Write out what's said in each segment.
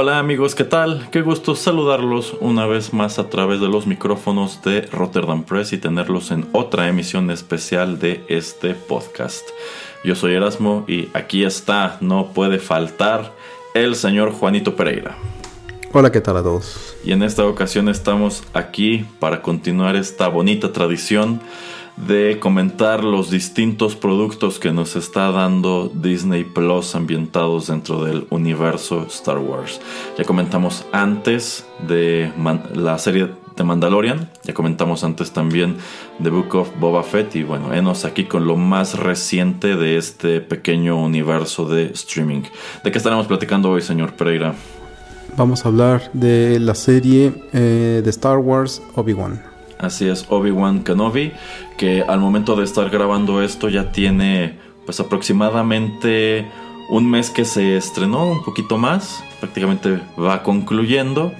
Hola amigos, ¿qué tal? Qué gusto saludarlos una vez más a través de los micrófonos de Rotterdam Press y tenerlos en otra emisión especial de este podcast. Yo soy Erasmo y aquí está, no puede faltar, el señor Juanito Pereira. Hola, ¿qué tal a todos? Y en esta ocasión estamos aquí para continuar esta bonita tradición de comentar los distintos productos que nos está dando Disney Plus ambientados dentro del universo Star Wars. Ya comentamos antes de la serie de Mandalorian, ya comentamos antes también The Book of Boba Fett y bueno, enos aquí con lo más reciente de este pequeño universo de streaming. ¿De qué estaremos platicando hoy, señor Pereira? Vamos a hablar de la serie eh, de Star Wars Obi-Wan. Así es, Obi-Wan Kenobi, que al momento de estar grabando esto ya tiene pues aproximadamente un mes que se estrenó, un poquito más, prácticamente va concluyendo.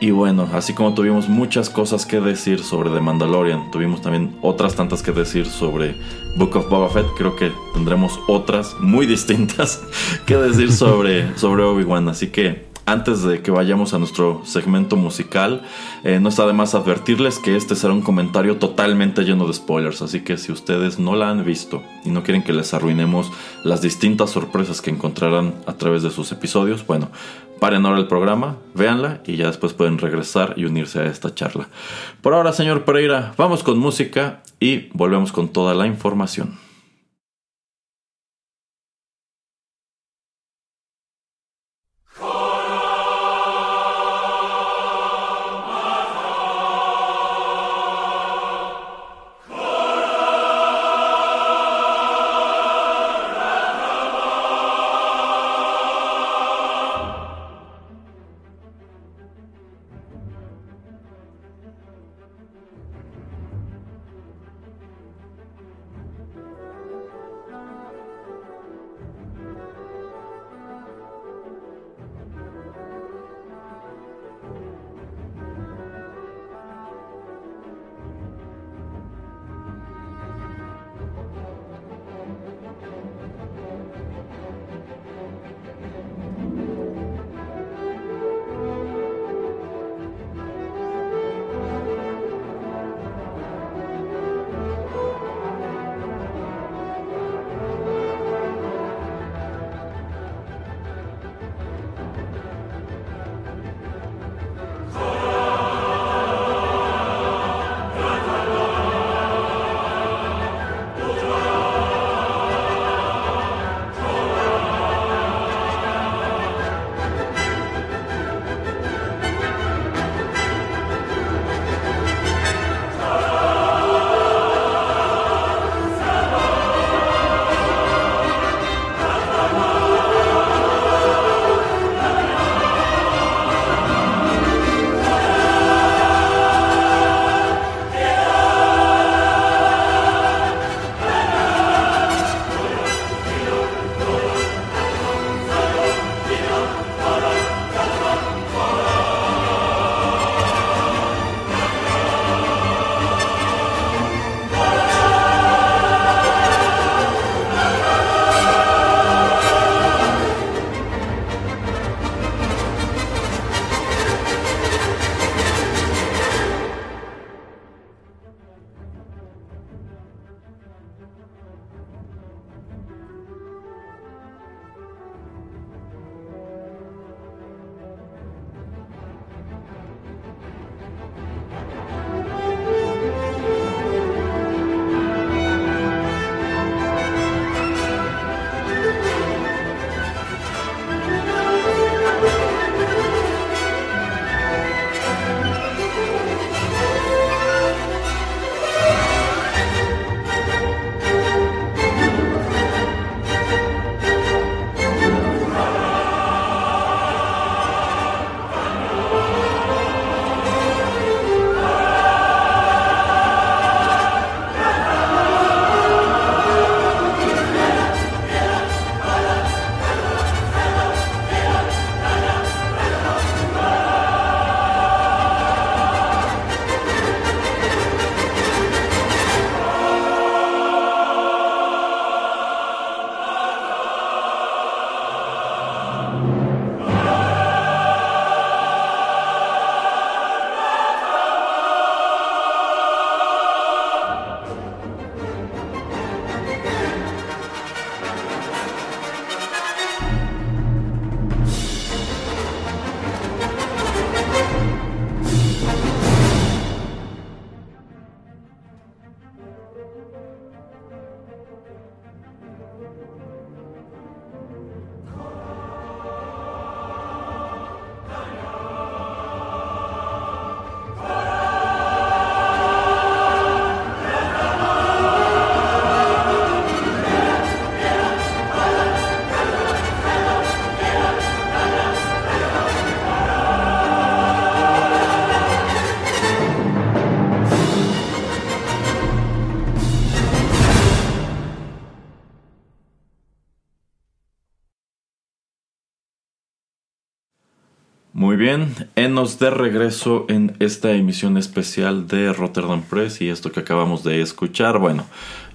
Y bueno, así como tuvimos muchas cosas que decir sobre The Mandalorian, tuvimos también otras tantas que decir sobre Book of Boba Fett, creo que tendremos otras muy distintas que decir sobre, sobre Obi-Wan. Así que antes de que vayamos a nuestro segmento musical, eh, no está de más advertirles que este será un comentario totalmente lleno de spoilers, así que si ustedes no la han visto y no quieren que les arruinemos las distintas sorpresas que encontrarán a través de sus episodios, bueno, paren ahora el programa, véanla y ya después pueden regresar y unirse a esta charla. Por ahora, señor Pereira, vamos con música y volvemos con toda la información. Bien, enos de regreso en esta emisión especial de Rotterdam Press y esto que acabamos de escuchar, bueno,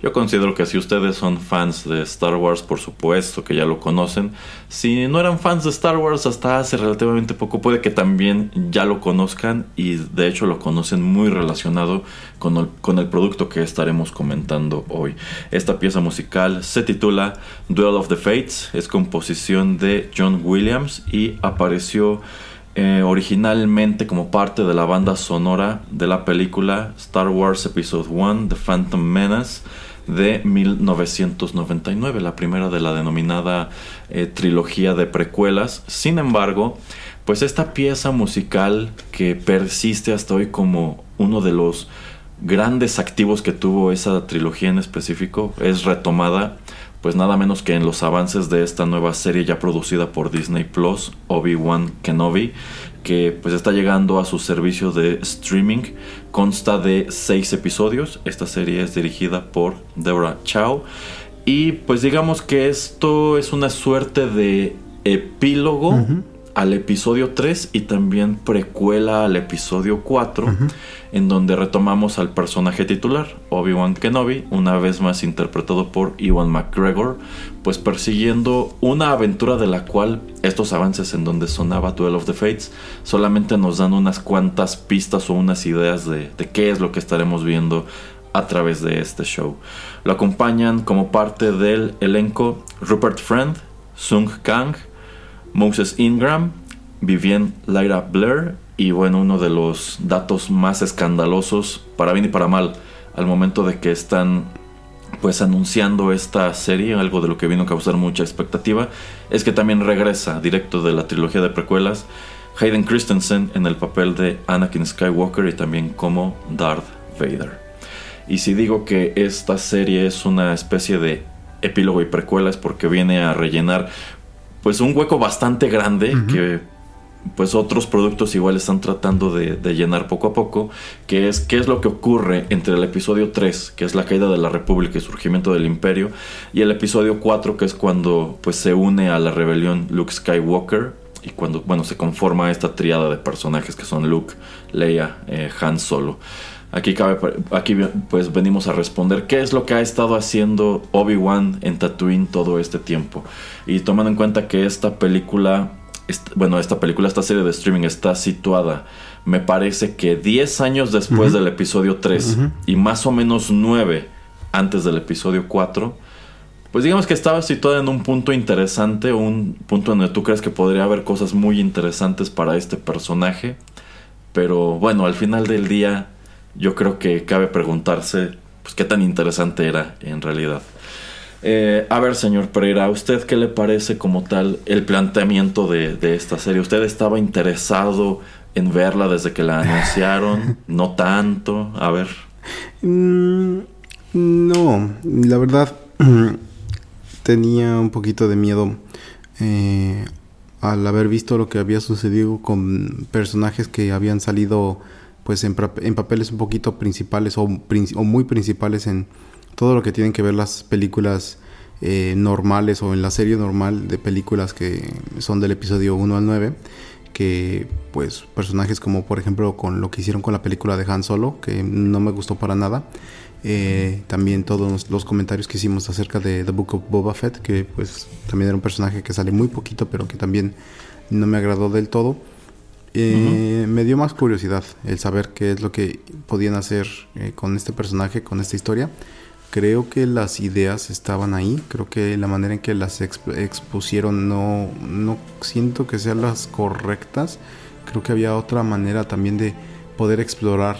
yo considero que si ustedes son fans de Star Wars, por supuesto que ya lo conocen. Si no eran fans de Star Wars hasta hace relativamente poco, puede que también ya lo conozcan y de hecho lo conocen muy relacionado con el, producto que estaremos comentando hoy. Esta pieza musical se titula Duel of the Fates, es composición de John Williams y apareció... Eh, originalmente como parte de la banda sonora de la película Star Wars Episode 1 The Phantom Menace de 1999, la primera de la denominada eh, trilogía de precuelas. Sin embargo, pues esta pieza musical que persiste hasta hoy como uno de los grandes activos que tuvo esa trilogía en específico es retomada pues nada menos que en los avances de esta nueva serie ya producida por Disney Plus, Obi-Wan Kenobi, que pues está llegando a su servicio de streaming. Consta de seis episodios. Esta serie es dirigida por Deborah Chow. Y pues digamos que esto es una suerte de epílogo al episodio 3 y también precuela al episodio 4, en donde retomamos al personaje titular, Obi-Wan Kenobi, una vez más interpretado por Ewan McGregor, pues persiguiendo una aventura de la cual estos avances en donde sonaba Duel of the Fates solamente nos dan unas cuantas pistas o unas ideas de, de qué es lo que estaremos viendo a través de este show. Lo acompañan como parte del elenco Rupert Friend, Sung Kang, Moses Ingram, Vivienne Lyra Blair y bueno, uno de los datos más escandalosos para bien y para mal al momento de que están pues anunciando esta serie, algo de lo que vino a causar mucha expectativa, es que también regresa directo de la trilogía de precuelas Hayden Christensen en el papel de Anakin Skywalker y también como Darth Vader. Y si digo que esta serie es una especie de epílogo y precuela es porque viene a rellenar pues un hueco bastante grande que pues otros productos igual están tratando de, llenar poco a poco, que es qué es lo que ocurre entre el episodio 3, que es la caída de la República y surgimiento del Imperio, y el episodio 4, que es cuando pues se une a la rebelión Luke Skywalker y cuando bueno se conforma esta triada de personajes que son Luke, Leia, eh, Han Solo. Aquí, cabe, aquí pues venimos a responder qué es lo que ha estado haciendo Obi-Wan en Tatooine todo este tiempo. Y tomando en cuenta que esta película, bueno, esta película, esta serie de streaming está situada, me parece que 10 años después del episodio 3 y más o menos 9 antes del episodio 4, pues digamos que estaba situada en un punto interesante, un punto donde tú crees que podría haber cosas muy interesantes para este personaje. Pero bueno, al final del día yo creo que cabe preguntarse pues, qué tan interesante era en realidad. Eh, a ver, señor Pereira, ¿a usted qué le parece como tal el planteamiento de, esta serie? ¿Usted estaba interesado en verla desde que la anunciaron? ¿No tanto? A ver. Mm, no, la verdad tenía un poquito de miedo eh, al haber visto lo que había sucedido con personajes que habían salido pues en, papeles un poquito principales o, muy principales en todo lo que tienen que ver las películas eh, normales o en la serie normal de películas que son del episodio 1 al 9 que pues personajes como por ejemplo con lo que hicieron con la película de Han Solo que no me gustó para nada. Eh, también todos los comentarios que hicimos acerca de The Book of Boba Fett que pues también era un personaje que sale muy poquito pero que también no me agradó del todo. Eh, me dio más curiosidad el saber qué es lo que podían hacer eh, con este personaje, con esta historia. Creo que las ideas estaban ahí, creo que la manera en que las expusieron no, no siento que sean las correctas. Creo que había otra manera también de poder explorar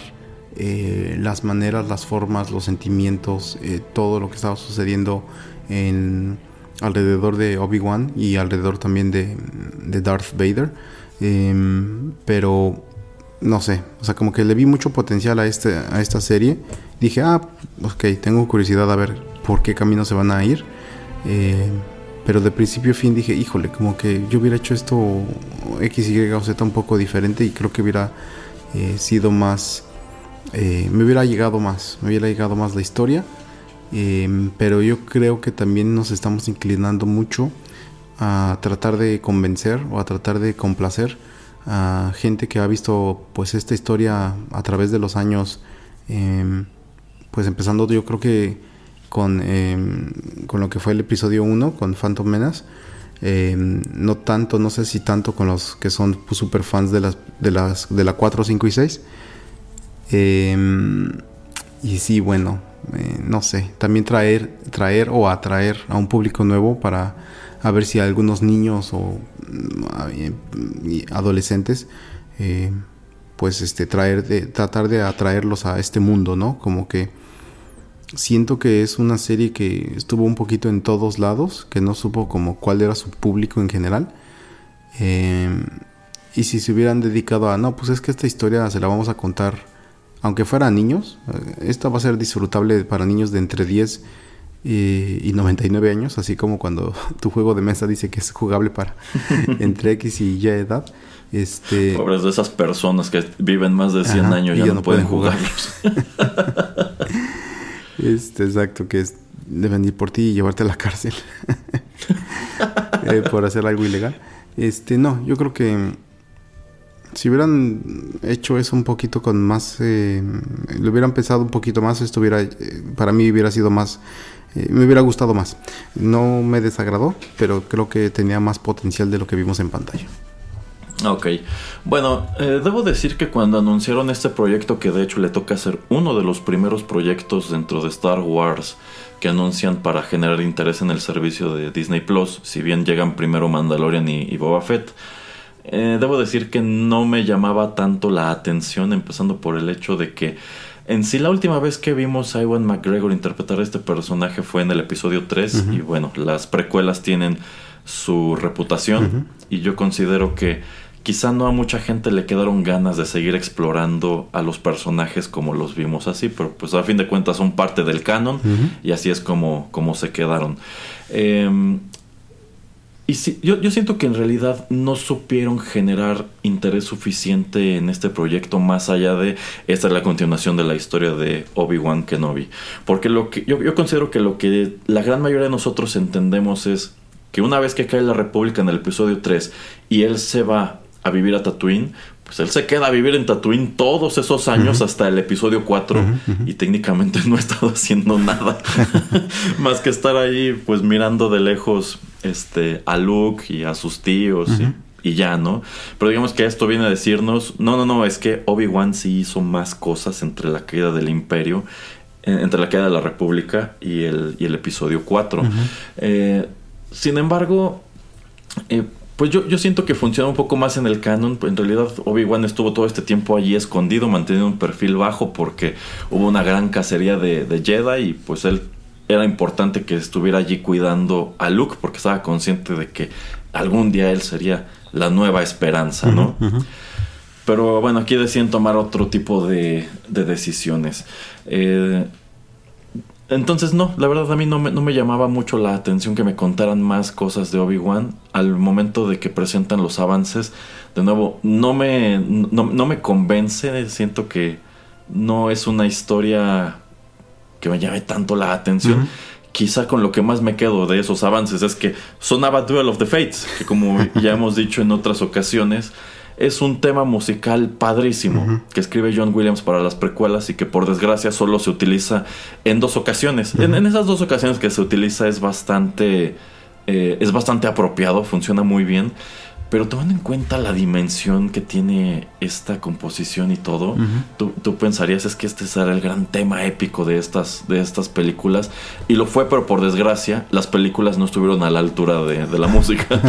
eh, las maneras, las formas, los sentimientos, todo lo que estaba sucediendo en, alrededor de Obi-Wan y alrededor también de, de Darth Vader. Em, pero no sé, o sea, como que le vi mucho potencial a, este, a esta serie. Dije, ah, ok, tengo curiosidad a ver por qué camino se van a ir. Eh, pero de principio a fin dije, híjole, como que yo hubiera hecho esto X, Y o Z un poco diferente y creo que hubiera eh, sido más, eh, me hubiera llegado más, me hubiera llegado más la historia. Em, pero yo creo que también nos estamos inclinando mucho a tratar de convencer o a tratar de complacer a gente que ha visto pues esta historia a través de los años, em, pues empezando yo creo que con, em, con lo que fue el episodio 1, con Phantom Menace, em, no tanto, no sé si tanto con los que son pues, super fans de las, de las de la 4, 5 y 6. y sí, bueno, eh, no sé, también traer, traer o atraer a un público nuevo para a ver si algunos niños o adolescentes eh, pues este traer de tratar de atraerlos a este mundo no como que siento que es una serie que estuvo un poquito en todos lados que no supo como cuál era su público en general. Eh, y si se hubieran dedicado a no pues es que esta historia se la vamos a contar aunque fuera a niños eh, esta va a ser disfrutable para niños de entre 10 y, 99 años, así como cuando tu juego de mesa dice que es jugable para entre X y Y edad. Este, Pobres de esas personas que viven más de 100 años y ya, no, pueden, jugarlos. este, exacto, que es, deben ir por ti y llevarte a la cárcel eh, por hacer algo ilegal. Este, no, yo creo que si hubieran hecho eso un poquito con más, eh, lo hubieran pensado un poquito más, esto hubiera, eh, para mí hubiera sido más eh, me hubiera gustado más. No me desagradó, pero creo que tenía más potencial de lo que vimos en pantalla. Ok, bueno, debo decir que cuando anunciaron este proyecto, que de hecho le toca ser uno de los primeros proyectos dentro de Star Wars que anuncian para generar interés en el servicio de Disney Plus, si bien llegan primero Mandalorian y, Boba Fett, eh, debo decir que no me llamaba tanto la atención, empezando por el hecho de que en sí, la última vez que vimos a Iwan McGregor interpretar a este personaje fue en el episodio 3. Y bueno, las precuelas tienen su reputación. Y yo considero que quizá no a mucha gente le quedaron ganas de seguir explorando a los personajes como los vimos así. Pero pues a fin de cuentas son parte del canon. Y así es como, como se quedaron. Eh, y sí, yo, yo, siento que en realidad no supieron generar interés suficiente en este proyecto más allá de esta es la continuación de la historia de Obi-Wan Kenobi. Porque lo que yo, yo, considero que lo que la gran mayoría de nosotros entendemos es que una vez que cae la República en el episodio 3 y él se va a vivir a Tatooine, pues él se queda a vivir en Tatooine todos esos años hasta el episodio 4 y técnicamente no ha estado haciendo nada más que estar ahí pues mirando de lejos este a Luke y a sus tíos y, ya, ¿no? Pero digamos que esto viene a decirnos, no, no, no, es que Obi-Wan sí hizo más cosas entre la caída del imperio, entre la caída de la República y el, y el episodio 4. Eh, sin embargo, eh, pues yo, yo siento que funciona un poco más en el canon. En realidad, Obi-Wan estuvo todo este tiempo allí escondido, manteniendo un perfil bajo porque hubo una gran cacería de, de Jedi y pues él era importante que estuviera allí cuidando a Luke porque estaba consciente de que algún día él sería la nueva esperanza, ¿no? Pero bueno, aquí deciden tomar otro tipo de, de decisiones. Eh, entonces no, la verdad a mí no me, no me, llamaba mucho la atención que me contaran más cosas de Obi-Wan al momento de que presentan los avances. De nuevo, no me, no, me convence, siento que no es una historia que me llame tanto la atención. Quizá con lo que más me quedo de esos avances es que sonaba Duel of the Fates, que como ya hemos dicho en otras ocasiones, es un tema musical padrísimo que escribe John Williams para las precuelas y que por desgracia solo se utiliza en dos ocasiones. en, esas dos ocasiones que se utiliza es bastante, eh, es bastante apropiado, funciona muy bien. Pero tomando en cuenta la dimensión que tiene esta composición y todo, tú, pensarías es que este será el gran tema épico de estas, de estas películas. Y lo fue, pero por desgracia, las películas no estuvieron a la altura de, la música.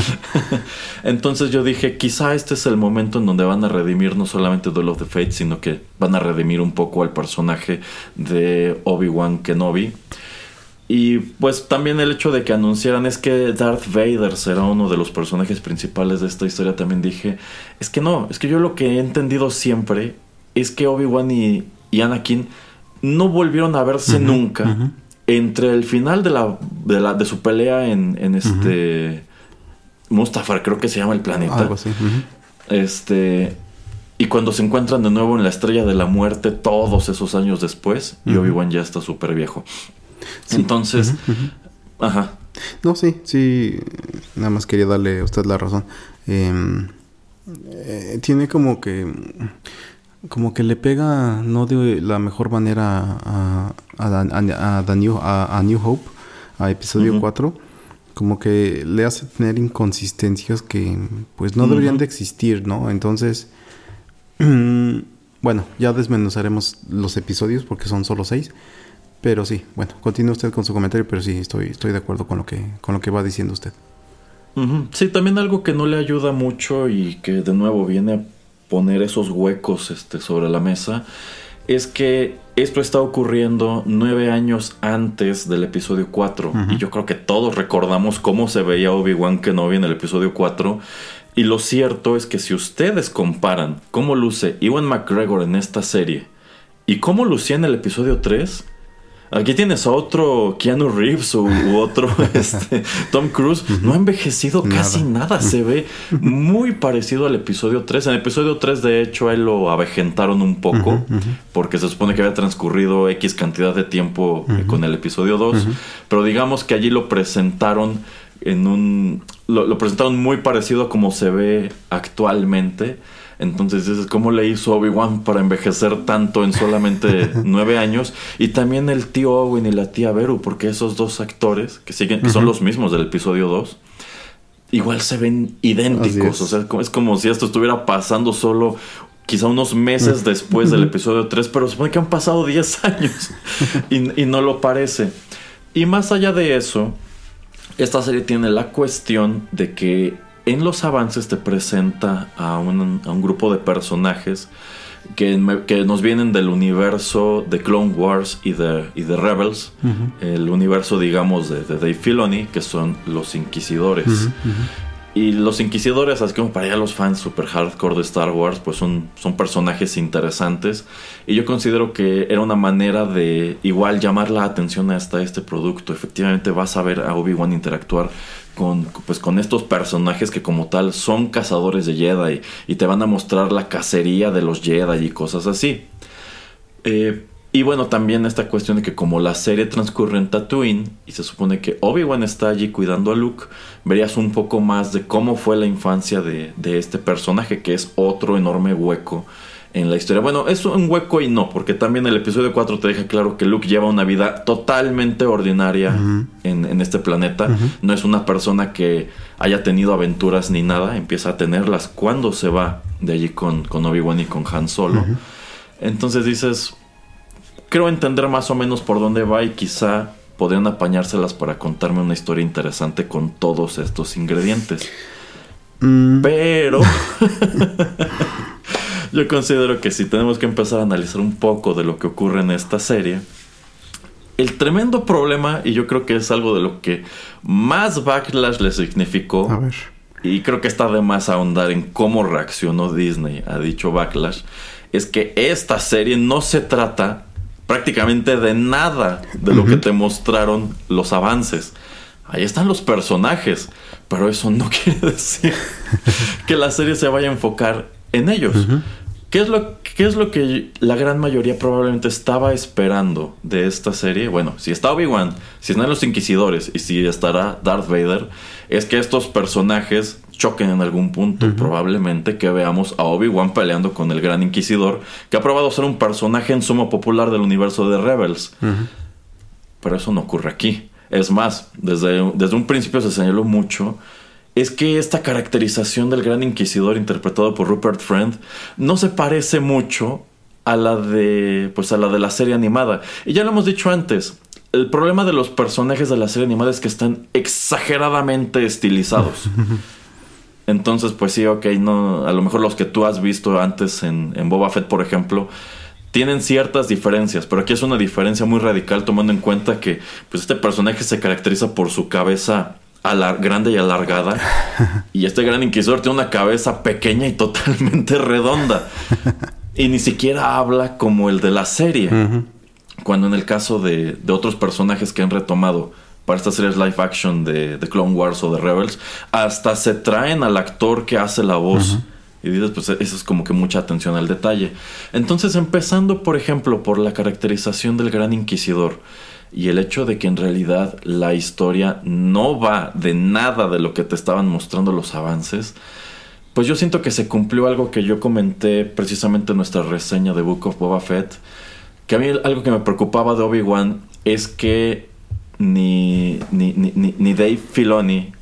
Entonces yo dije, quizá este es el momento en donde van a redimir no solamente Duel of the Fates, sino que van a redimir un poco al personaje de Obi-Wan Kenobi. Y pues también el hecho de que anunciaran es que Darth Vader será uno de los personajes principales de esta historia, también dije, es que no, es que yo lo que he entendido siempre es que Obi-Wan y, Anakin no volvieron a verse nunca entre el final de la, de la de su pelea en, en este Mustafar, creo que se llama el planeta. Algo así. Este y cuando se encuentran de nuevo en la estrella de la muerte todos esos años después, y Obi-Wan ya está súper viejo. Entonces, ajá. No, sí, sí. Nada más quería darle a usted la razón. Em, eh, tiene como que como que le pega no de la mejor manera a, a, a, New, a, New, Hope, a episodio 4, como que le hace tener inconsistencias que pues no deberían de existir, ¿no? Entonces, bueno, ya desmenuzaremos los episodios porque son solo seis. Pero sí, bueno, continúe usted con su comentario, pero sí, estoy, estoy de acuerdo con lo que, con lo que va diciendo usted. Sí, también algo que no le ayuda mucho y que de nuevo viene a poner esos huecos este, sobre la mesa es que esto está ocurriendo nueve años antes del episodio 4. Y yo creo que todos recordamos cómo se veía Obi-Wan Kenobi en el episodio 4. Y lo cierto es que si ustedes comparan cómo luce Ewan McGregor en esta serie y cómo lucía en el episodio 3, Aquí tienes a otro Keanu Reeves u, otro este, Tom Cruise. No ha envejecido casi nada. Se ve muy parecido al episodio 3. En el episodio 3, de hecho, ahí lo avejentaron un poco. Porque se supone que había transcurrido X cantidad de tiempo con el episodio 2. Pero digamos que allí lo presentaron en un. Lo, lo presentaron muy parecido a como se ve actualmente. Entonces dices, ¿cómo le hizo Obi-Wan para envejecer tanto en solamente nueve años? Y también el tío Owen y la tía Beru, porque esos dos actores, que siguen, que son los mismos del episodio 2, igual se ven idénticos. O sea, es como si esto estuviera pasando solo quizá unos meses después del episodio 3, pero supone que han pasado 10 años y, y no lo parece. Y más allá de eso, esta serie tiene la cuestión de que en los avances te presenta a un, grupo de personajes que, nos vienen del universo de Clone Wars y de, y de Rebels, el universo, digamos, de, Dave Filoni, que son los Inquisidores. Y los Inquisidores, así como para ya los fans super hardcore de Star Wars, pues son, son personajes interesantes. Y yo considero que era una manera de igual llamar la atención hasta este producto. Efectivamente vas a ver a Obi-Wan interactuar con, pues, con estos personajes que como tal son cazadores de Jedi y te van a mostrar la cacería de los Jedi y cosas así. Eh, y bueno, también esta cuestión de que como la serie transcurre en Tatooine y se supone que Obi-Wan está allí cuidando a Luke, verías un poco más de cómo fue la infancia de, de este personaje, que es otro enorme hueco en la historia. Bueno, es un hueco y no, porque también el episodio 4 te deja claro que Luke lleva una vida totalmente ordinaria en, este planeta. No es una persona que haya tenido aventuras ni nada, empieza a tenerlas cuando se va de allí con, con Obi-Wan y con Han Solo. Entonces dices, creo entender más o menos por dónde va y quizá podrían apañárselas para contarme una historia interesante con todos estos ingredientes. Mm. Pero... Yo considero que si tenemos que empezar a analizar un poco de lo que ocurre en esta serie, el tremendo problema, y yo creo que es algo de lo que más backlash le significó, y creo que está de más ahondar en cómo reaccionó Disney a dicho backlash, es que esta serie no se trata prácticamente de nada de lo que te mostraron los avances. Ahí están los personajes, pero eso no quiere decir que la serie se vaya a enfocar en ellos. ¿Qué es, lo, ¿Qué es lo que la gran mayoría probablemente estaba esperando de esta serie? Bueno, si está Obi-Wan, si están los Inquisidores y si estará Darth Vader, es que estos personajes choquen en algún punto. Probablemente que veamos a Obi-Wan peleando con el Gran Inquisidor, que ha probado ser un personaje en sumo popular del universo de Rebels. Pero eso no ocurre aquí. Es más, desde, desde un principio se señaló mucho es que esta caracterización del gran inquisidor interpretado por Rupert Friend no se parece mucho a la de pues a la de la serie animada. Y ya lo hemos dicho antes, el problema de los personajes de la serie animada es que están exageradamente estilizados. Entonces, pues sí, ok, no, a lo mejor los que tú has visto antes en, en Boba Fett, por ejemplo, tienen ciertas diferencias, pero aquí es una diferencia muy radical tomando en cuenta que pues este personaje se caracteriza por su cabeza grande y alargada. Y este gran inquisidor tiene una cabeza pequeña y totalmente redonda. Y ni siquiera habla como el de la serie. Cuando en el caso de, otros personajes que han retomado para estas series live action de, de, Clone Wars o de Rebels, hasta se traen al actor que hace la voz. Y dices, pues eso es como que mucha atención al detalle. Entonces, empezando, por ejemplo, por la caracterización del Gran Inquisidor y el hecho de que en realidad la historia no va de nada de lo que te estaban mostrando los avances, pues yo siento que se cumplió algo que yo comenté precisamente en nuestra reseña de Book of Boba Fett. Que a mí algo que me preocupaba de Obi-Wan es que ni, ni, ni, ni Dave Filoni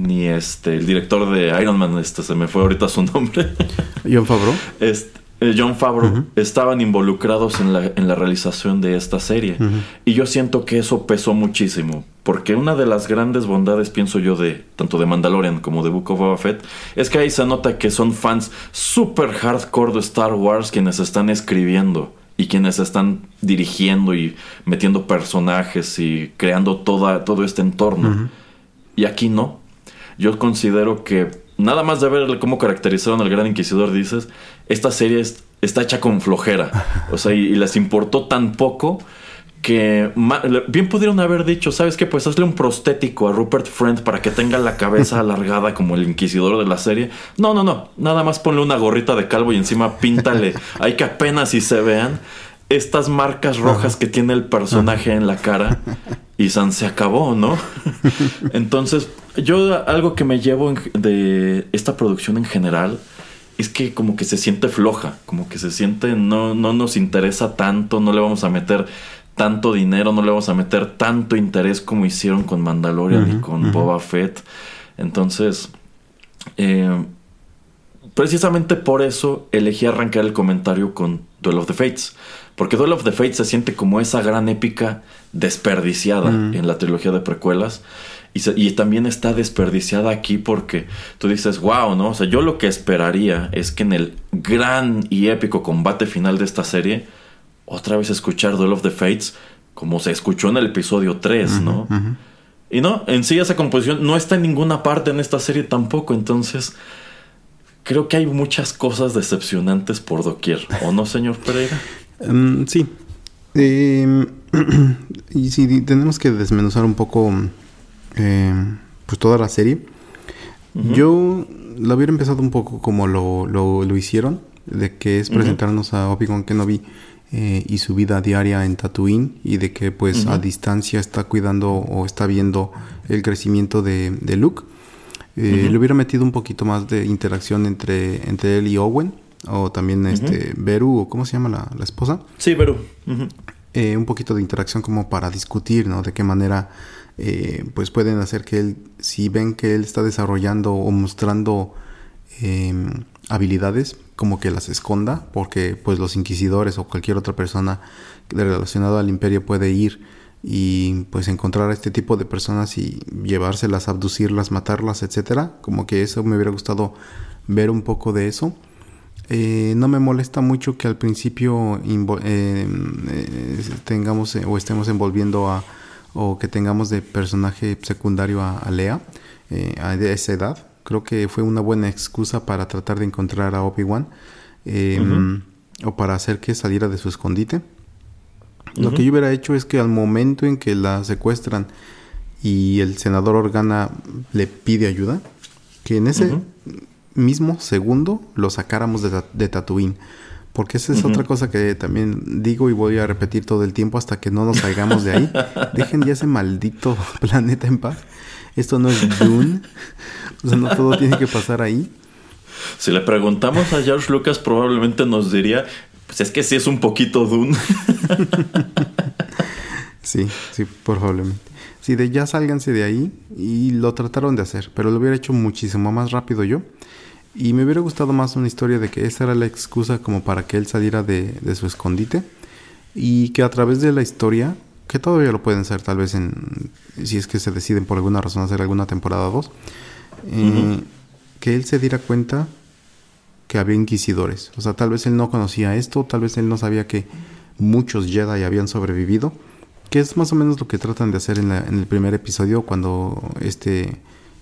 ni este el director de Iron Man, este se me fue ahorita su nombre. John Favreau. Este, eh, John Favreau estaban involucrados en la, en la, realización de esta serie. Y yo siento que eso pesó muchísimo. Porque una de las grandes bondades, pienso yo, de tanto de Mandalorian como de Book of Boba Fett, es que ahí se nota que son fans super hardcore de Star Wars quienes están escribiendo y quienes están dirigiendo y metiendo personajes y creando toda, todo este entorno. Y aquí no. Yo considero que nada más de ver cómo caracterizaron al Gran Inquisidor, dices, esta serie está hecha con flojera. O sea, y, les importó tan poco que bien pudieron haber dicho, ¿sabes qué? Pues hazle un prostético a Rupert Friend para que tenga la cabeza alargada como el inquisidor de la serie. No, no, no. Nada más ponle una gorrita de calvo y encima píntale. Hay que apenas si se vean estas marcas rojas que tiene el personaje en la cara y San se acabó, ¿no? Entonces, yo algo que me llevo de esta producción en general es que como que se siente floja, como que se siente no no nos interesa tanto, no le vamos a meter tanto dinero, no le vamos a meter tanto interés como hicieron con Mandalorian y con Boba Fett. Entonces, eh, precisamente por eso elegí arrancar el comentario con Duel of the Fates. Porque Duel of the Fates se siente como esa gran épica desperdiciada en la trilogía de precuelas. Y, también está desperdiciada aquí porque tú dices, wow, ¿no? O sea, yo lo que esperaría es que en el gran y épico combate final de esta serie, otra vez escuchar Duel of the Fates como se escuchó en el episodio 3, ¿no? Y no, en sí esa composición no está en ninguna parte en esta serie tampoco, entonces creo que hay muchas cosas decepcionantes por doquier, ¿o no, señor Pereira? Em, sí. Em, y si tenemos que desmenuzar un poco em, pues toda la serie. Yo la hubiera empezado un poco como lo, lo, hicieron, de que es presentarnos a Obi-Wan Kenobi eh, y su vida diaria en Tatooine y de que pues a distancia está cuidando o está viendo el crecimiento de, de Luke. Eh, le hubiera metido un poquito más de interacción entre, entre él y Owen. O también este Beru, o ¿cómo se llama la, esposa? Sí, Beru. Eh, un poquito de interacción como para discutir, ¿no? De qué manera eh, pues pueden hacer que él, si ven que él está desarrollando o mostrando em, habilidades, como que las esconda, porque pues los inquisidores o cualquier otra persona relacionada al imperio puede ir y pues encontrar a este tipo de personas y llevárselas, abducirlas, matarlas, etcétera. Como que eso me hubiera gustado ver un poco de eso. Eh, no me molesta mucho que al principio eh, eh, tengamos o estemos envolviendo a o que tengamos de personaje secundario a, Lea a esa edad. Creo que fue una buena excusa para tratar de encontrar a Obi-Wan em, o para hacer que saliera de su escondite. Lo que yo hubiera hecho es que al momento en que la secuestran y el senador Organa le pide ayuda, que en ese mismo segundo lo sacáramos de, de Tatooine. Porque esa es otra cosa que también digo y voy a repetir todo el tiempo hasta que no nos salgamos de ahí. Dejen ya ese maldito planeta en paz. Esto no es Dune. O sea, no todo tiene que pasar ahí. Si le preguntamos a George Lucas, probablemente nos diría: Pues es que sí es un poquito Dune. sí, sí, probablemente. Sí, de ya sálganse de ahí y lo trataron de hacer, pero lo hubiera hecho muchísimo más rápido yo. Y me hubiera gustado más una historia de que esa era la excusa como para que él saliera de, su escondite. Y que a través de la historia, que todavía lo pueden hacer tal vez en, si es que se deciden por alguna razón hacer alguna temporada 2, eh, que él se diera cuenta que había inquisidores. O sea, tal vez él no conocía esto, tal vez él no sabía que muchos Jedi habían sobrevivido, que es más o menos lo que tratan de hacer en, en el primer episodio cuando este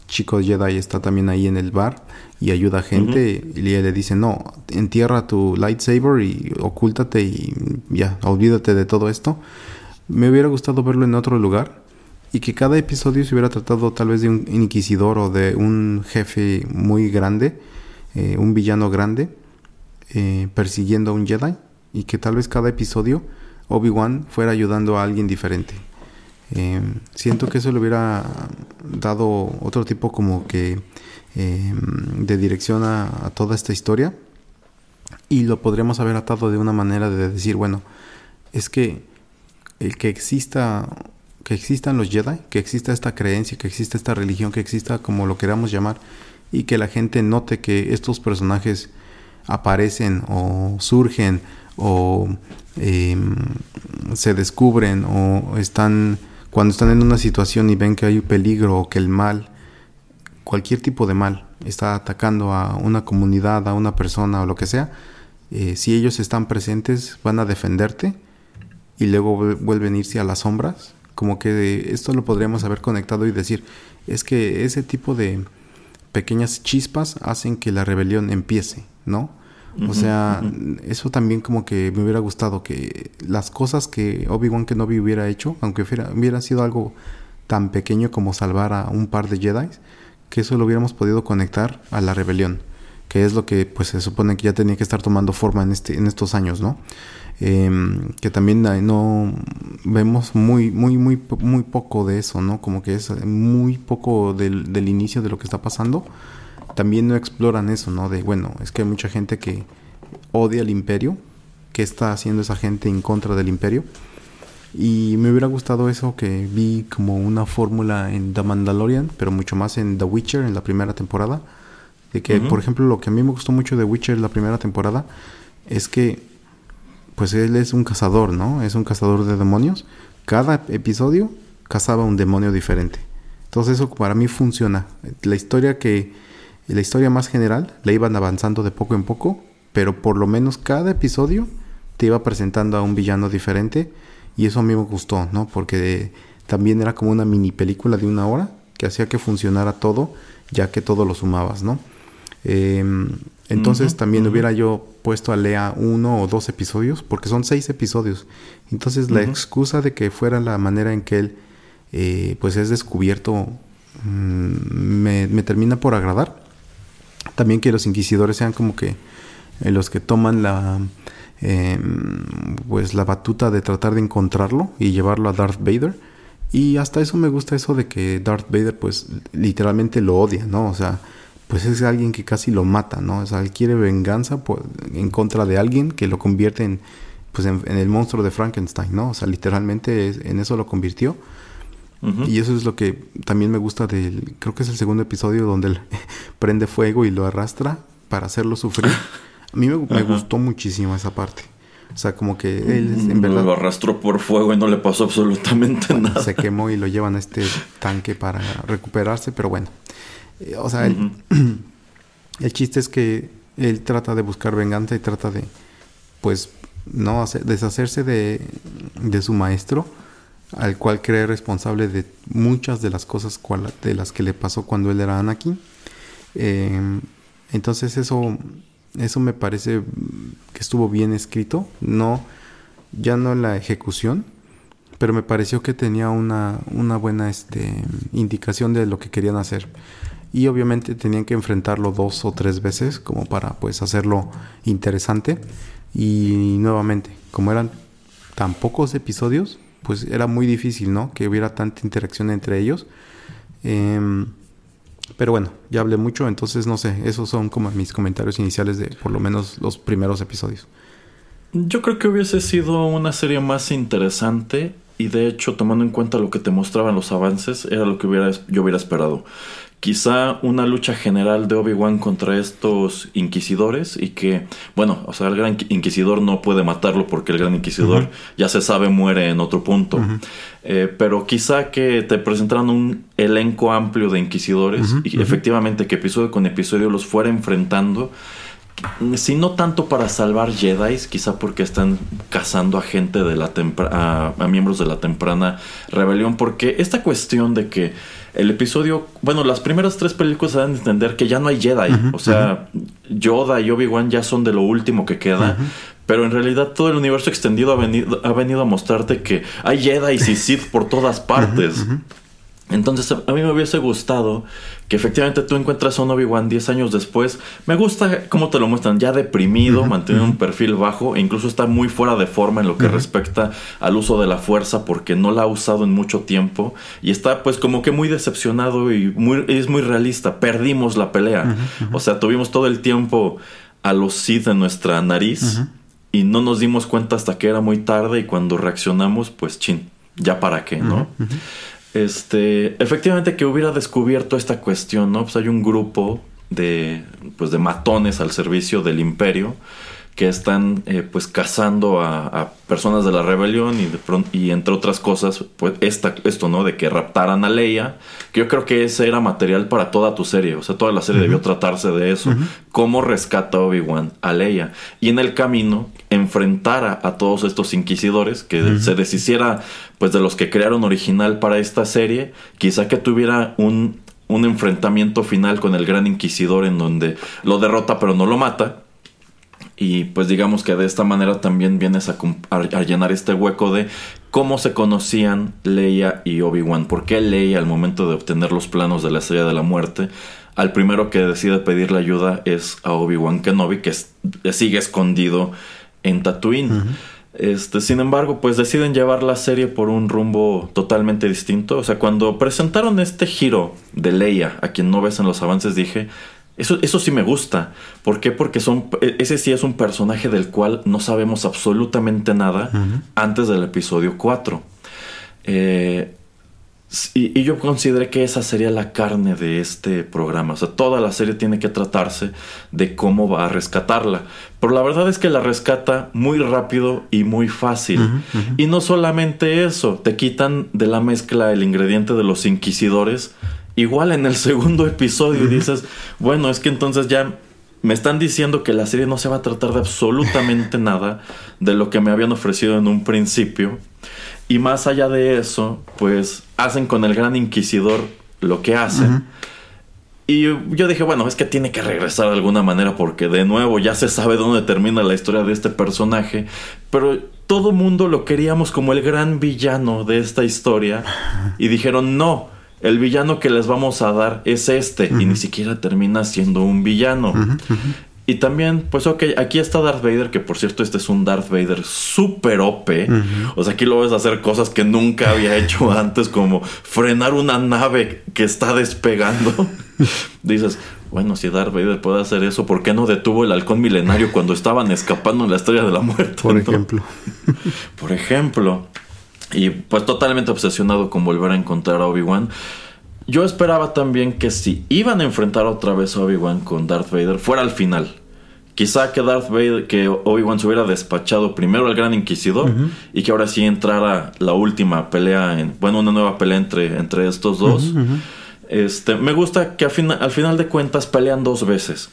chico Jedi está también ahí en el bar y ayuda a gente y le dice, no, entierra tu lightsaber y ocúltate y ya, olvídate de todo esto. Me hubiera gustado verlo en otro lugar y que cada episodio se hubiera tratado tal vez de un inquisidor o de un jefe muy grande, eh, un villano grande, eh, persiguiendo a un Jedi y que tal vez cada episodio Obi-Wan fuera ayudando a alguien diferente. Eh, siento que eso le hubiera dado otro tipo como que em, de dirección a, toda esta historia. Y lo podríamos haber atado de una manera de decir, bueno, es que el que exista, que existan los Jedi, que exista esta creencia, que exista esta religión, que exista como lo queramos llamar, y que la gente note que estos personajes aparecen o surgen o em, se descubren o están cuando están en una situación y ven que hay un peligro o que el mal, cualquier tipo de mal, está atacando a una comunidad, a una persona o lo que sea, eh, si ellos están presentes van a defenderte y luego vuelven a irse a las sombras. Como que esto lo podríamos haber conectado y decir, es que ese tipo de pequeñas chispas hacen que la rebelión empiece, ¿no? O sea, eso también como que me hubiera gustado que las cosas que Obi-Wan Kenobi hubiera hecho, aunque hubiera, sido algo tan pequeño como salvar a un par de Jedi, que eso lo hubiéramos podido conectar a la rebelión, que es lo que pues se supone que ya tenía que estar tomando forma en este en estos años, ¿no? Em, que también no vemos muy muy muy muy poco de eso, ¿no? Como que es muy poco del, del inicio de lo que está pasando también no exploran eso, ¿no? De, bueno, es que hay mucha gente que odia al imperio, ¿qué está haciendo esa gente en contra del imperio? Y me hubiera gustado eso que vi como una fórmula en The Mandalorian, pero mucho más en The Witcher en la primera temporada. De que, por ejemplo, lo que a mí me gustó mucho de Witcher en la primera temporada es que, pues él es un cazador, ¿no? Es un cazador de demonios. Cada episodio cazaba un demonio diferente. Entonces eso para mí funciona. La historia que la historia más general la iban avanzando de poco en poco, pero por lo menos cada episodio te iba presentando a un villano diferente y eso a mí me gustó, ¿no? Porque también era como una mini película de una hora que hacía que funcionara todo, ya que todo lo sumabas, ¿no? Em, entonces también hubiera yo puesto a Lea uno o dos episodios, porque son seis episodios. Entonces la excusa de que fuera la manera en que él eh, pues es descubierto mm, me termina por agradar. También que los inquisidores sean como que eh, los que toman la em, pues la batuta de tratar de encontrarlo y llevarlo a Darth Vader. Y hasta eso me gusta eso de que Darth Vader pues literalmente lo odia no o sea pues es alguien que casi lo mata no o sea él quiere venganza en contra de alguien que lo convierte en pues en, el monstruo de Frankenstein no o sea literalmente en eso lo convirtió y eso es lo que también me gusta del, creo que es el segundo episodio donde él prende fuego y lo arrastra para hacerlo sufrir. A mí me, gustó muchísimo esa parte. O sea, como que él en verdad... Lo arrastró por fuego y no le pasó absolutamente nada. Se quemó y lo llevan a este tanque para recuperarse, pero bueno. Eh, o sea, el, chiste es que él trata de buscar venganza y trata de, pues, no hacer, deshacerse de, de su maestro al cual cree responsable de muchas de las cosas de las que le pasó cuando él era Anakin. Em, entonces eso, eso me parece que estuvo bien escrito, no, ya no la ejecución, pero me pareció que tenía una, una buena este, indicación de lo que querían hacer. Y obviamente tenían que enfrentarlo dos o tres veces como para pues hacerlo interesante. Y nuevamente, como eran tan pocos episodios, pues era muy difícil, ¿no? Que hubiera tanta interacción entre ellos. Em, pero bueno, ya hablé mucho, entonces no sé, esos son como mis comentarios iniciales de por lo menos los primeros episodios. Yo creo que hubiese sido una serie más interesante y de hecho tomando en cuenta lo que te mostraban los avances era lo que hubiera, yo hubiera esperado quizá una lucha general de Obi-Wan contra estos inquisidores y que, bueno, o sea, el gran inquisidor no puede matarlo porque el gran inquisidor ya se sabe muere en otro punto. Eh, pero quizá que te presentaran un elenco amplio de inquisidores y efectivamente que episodio con episodio los fuera enfrentando. Si no tanto para salvar Jedi, quizá porque están cazando a gente de la a miembros de la temprana rebelión, porque esta cuestión de que el episodio, bueno, las primeras tres películas se dan a entender que ya no hay Jedi. o sea, Yoda y Obi-Wan ya son de lo último que queda. Pero en realidad todo el universo extendido ha venido, ha venido a mostrarte que hay Jedi y Sith por todas partes. Entonces a mí me hubiese gustado que efectivamente tú encuentras a un Obi-Wan 10 años después. Me gusta cómo te lo muestran, ya deprimido, manteniendo un perfil bajo e incluso está muy fuera de forma en lo que respecta al uso de la fuerza porque no la ha usado en mucho tiempo y está pues como que muy decepcionado y muy, es muy realista. Perdimos la pelea. O sea, tuvimos todo el tiempo a los Sith en nuestra nariz y no nos dimos cuenta hasta que era muy tarde y cuando reaccionamos, pues chin, ya para qué, ¿no? Este, efectivamente que hubiera descubierto esta cuestión, ¿no? Pues hay un grupo de, pues de matones al servicio del imperio que están eh, pues cazando a, personas de la rebelión y, de pronto, y entre otras cosas pues esta, esto no de que raptaran a Leia que yo creo que ese era material para toda tu serie. O sea toda la serie debió tratarse de eso. Cómo rescata Obi Wan a Leia y en el camino enfrentara a todos estos inquisidores que se deshiciera pues de los que crearon original para esta serie quizá que tuviera un un enfrentamiento final con el gran inquisidor en donde lo derrota pero no lo mata y pues digamos que de esta manera también vienes a, llenar este hueco de cómo se conocían Leia y Obi-Wan. ¿Por qué Leia al momento de obtener los planos de la Estrella de la Muerte, al primero que decide pedirle ayuda es a Obi-Wan Kenobi, que sigue escondido en Tatooine? Este, sin embargo, pues deciden llevar la serie por un rumbo totalmente distinto. O sea, cuando presentaron este giro de Leia, a quien no ves en los avances, dije, eso, eso sí me gusta. ¿Por qué? Porque son, e, ese sí es un personaje del cual no sabemos absolutamente nada antes del episodio 4. Eh, y, yo consideré que esa sería la carne de este programa. O sea, toda la serie tiene que tratarse de cómo va a rescatarla. Pero la verdad es que la rescata muy rápido y muy fácil. Y no solamente eso, te quitan de la mezcla el ingrediente de los inquisidores igual en el segundo episodio dices, bueno, es que entonces ya me están diciendo que la serie no se va a tratar de absolutamente nada de lo que me habían ofrecido en un principio. Y más allá de eso, pues hacen con el gran inquisidor lo que hacen. Y yo dije, bueno, es que tiene que regresar de alguna manera porque de nuevo ya se sabe dónde termina la historia de este personaje. Pero todo mundo lo queríamos como el gran villano de esta historia. Y dijeron, no, el villano que les vamos a dar es este y ni siquiera termina siendo un villano. Y también, pues ok, aquí está Darth Vader, que por cierto este es un Darth Vader súper OP. O sea, aquí lo ves hacer cosas que nunca había hecho antes, como frenar una nave que está despegando. Dices, bueno, si Darth Vader puede hacer eso, ¿por qué no detuvo el halcón milenario cuando estaban escapando en la estrella de la muerte? Por ejemplo. por ejemplo. Y pues totalmente obsesionado con volver a encontrar a Obi-Wan. Yo esperaba también que si iban a enfrentar otra vez a Obi-Wan con Darth Vader, fuera al final. Quizá que Darth Vader, que Obi-Wan se hubiera despachado primero al Gran Inquisidor y que ahora sí entrara la última pelea, en, bueno, una nueva pelea entre, entre estos dos. Este, me gusta que al, final, al final de cuentas pelean dos veces.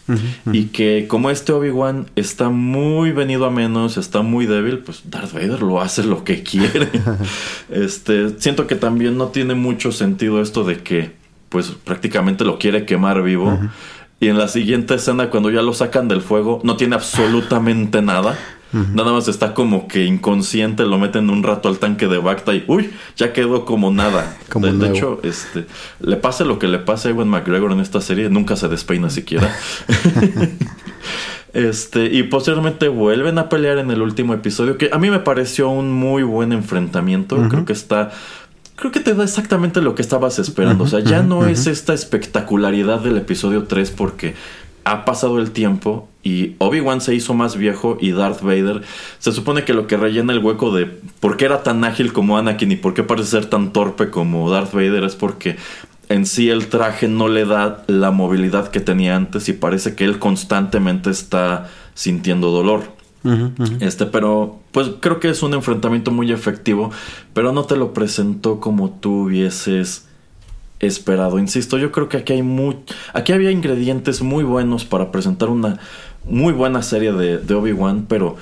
Y que como este Obi-Wan está muy venido a menos, está muy débil, pues Darth Vader lo hace lo que quiere. este, siento que también no tiene mucho sentido esto de que pues prácticamente lo quiere quemar vivo. Y en la siguiente escena, cuando ya lo sacan del fuego, no tiene absolutamente nada. Nada más está como que inconsciente, lo meten un rato al tanque de Bacta y uy, ya quedó como nada. de, hecho, este, le pase lo que le pase a Ewan McGregor en esta serie, nunca se despeina siquiera. Este, y posteriormente vuelven a pelear en el último episodio, que a mí me pareció un muy buen enfrentamiento. Creo que está. Creo que te da exactamente lo que estabas esperando. o sea, ya no es esta espectacularidad del episodio 3 porque ha pasado el tiempo y Obi-Wan se hizo más viejo y Darth Vader se supone que lo que rellena el hueco de por qué era tan ágil como Anakin y por qué parece ser tan torpe como Darth Vader es porque en sí el traje no le da la movilidad que tenía antes y parece que él constantemente está sintiendo dolor. Este, pero pues creo que es un enfrentamiento muy efectivo, pero no te lo presentó como tú hubieses esperado. Insisto, yo creo que aquí hay muy, aquí había ingredientes muy buenos para presentar una muy buena serie de, de Obi-Wan, pero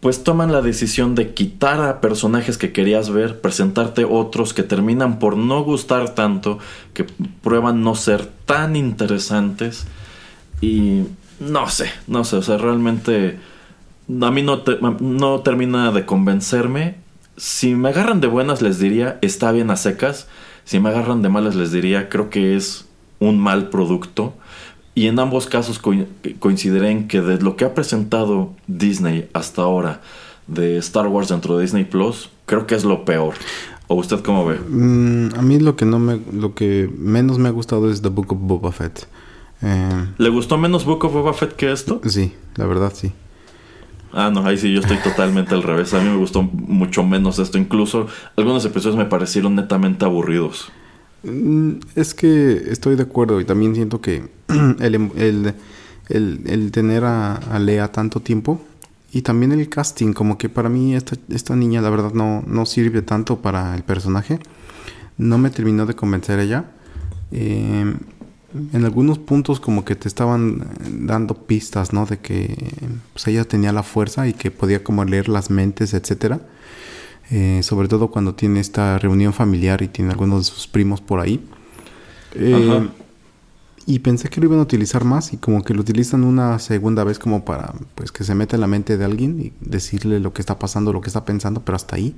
pues toman la decisión de quitar a personajes que querías ver, presentarte otros que terminan por no gustar tanto, que prueban no ser tan interesantes y no sé, no sé, o sea, realmente a mí no, no termina de convencerme. Si me agarran de buenas les diría, está bien a secas. Si me agarran de malas les diría, creo que es un mal producto. Y en ambos casos coincidiré en que de lo que ha presentado Disney hasta ahora de Star Wars dentro de Disney Plus, creo que es lo peor. ¿O usted cómo ve? Mm, a mí lo que no me, lo que menos me ha gustado es The Book of Boba Fett. Eh, ¿Le gustó menos Book of Boba Fett que esto? Sí, la verdad sí. Ah, no, ahí sí yo estoy totalmente al revés. A mí me gustó mucho menos esto. Incluso algunos episodios me parecieron netamente aburridos. Mm, es que estoy de acuerdo y también siento que el, el, tener a, a, Lea tanto tiempo y también el casting, como que para mí esta, esta niña la verdad no, no sirve tanto para el personaje. No me terminó de convencer ella. Eh, en algunos puntos como que te estaban eh, dando pistas, ¿no? De que pues, ella tenía la fuerza y que podía como leer las mentes, etcétera. Eh, sobre todo cuando tiene esta reunión familiar y tiene algunos de sus primos por ahí. Eh, y pensé que lo iban a utilizar más y como que lo utilizan una segunda vez como para pues que se meta en la mente de alguien y decirle lo que está pasando, lo que está pensando, pero hasta ahí.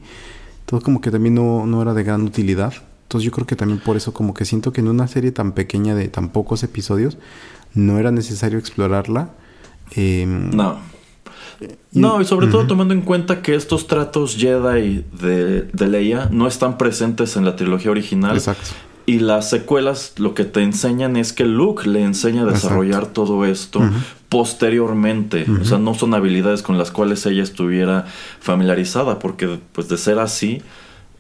Todo como que también no, no era de gran utilidad. Entonces yo creo que también por eso como que siento que en una serie tan pequeña de tan pocos episodios no era necesario explorarla. Em, no. no, y sobre todo tomando en cuenta que estos tratos Jedi de, de Leia no están presentes en la trilogía original. Exacto. Y las secuelas lo que te enseñan es que Luke le enseña a desarrollar todo esto posteriormente. O sea, no son habilidades con las cuales ella estuviera familiarizada, porque pues de ser así,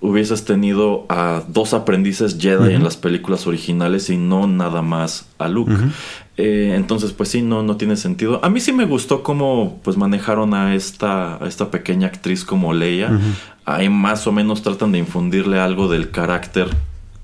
hubieses tenido a dos aprendices Jedi en las películas originales y no nada más a Luke. Eh, entonces, pues sí, no, no tiene sentido. A mí sí me gustó cómo pues manejaron a esta, a esta pequeña actriz como Leia. Ahí más o menos tratan de infundirle algo del carácter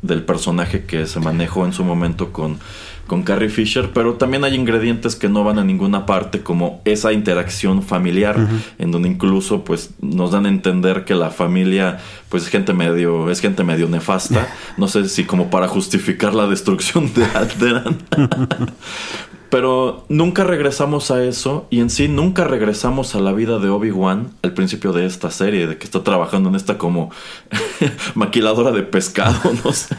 del personaje que se manejó en su momento con con Carrie Fisher, pero también hay ingredientes que no van a ninguna parte, como esa interacción familiar, en donde incluso pues nos dan a entender que la familia pues es gente medio, es gente medio nefasta. No sé si como para justificar la destrucción de Alderan. Pero nunca regresamos a eso y en sí nunca regresamos a la vida de Obi-Wan al principio de esta serie, de que está trabajando en esta como maquiladora de pescado, no sé.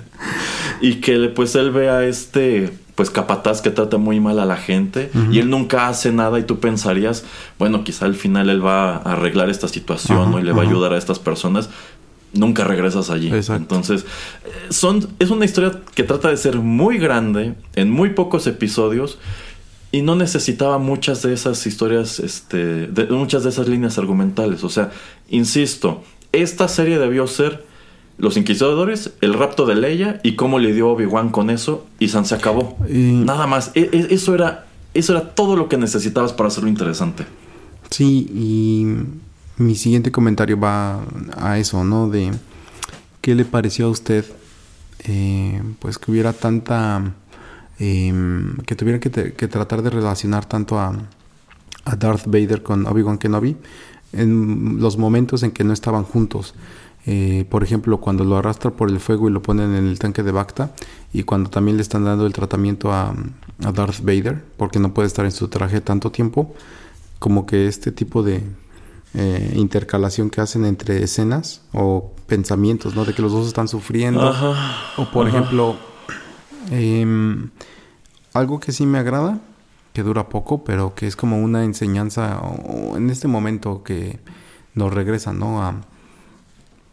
y que pues él ve a este pues capataz que trata muy mal a la gente y él nunca hace nada y tú pensarías, bueno, quizá al final él va a arreglar esta situación y le va a ayudar a estas personas, nunca regresas allí. Entonces, eh, son, es una historia que trata de ser muy grande, en muy pocos episodios, y no necesitaba muchas de esas historias, este, de, muchas de esas líneas argumentales. O sea, insisto, esta serie debió ser Los Inquisidores, el rapto de Leia y cómo le dio Obi-Wan con eso, y San se acabó. Nada más. E, e, eso, era, eso era todo lo que necesitabas para hacerlo interesante. Sí, y mi siguiente comentario va a eso, ¿no? De qué le pareció a usted, eh, pues que hubiera tanta, em, que tuviera que, tratar de relacionar tanto a, Darth Vader con Obi-Wan Kenobi en los momentos en que no estaban juntos. Eh, por ejemplo, cuando lo arrastra por el fuego y lo ponen en el tanque de Bacta, y cuando también le están dando el tratamiento a Darth Vader, porque no puede estar en su traje tanto tiempo, como que este tipo de, eh, intercalación que hacen entre escenas o pensamientos, ¿no? De que los dos están sufriendo. o por ejemplo, em, algo que sí me agrada, que dura poco, pero que es como una enseñanza o, en este momento que nos regresa, ¿no? A,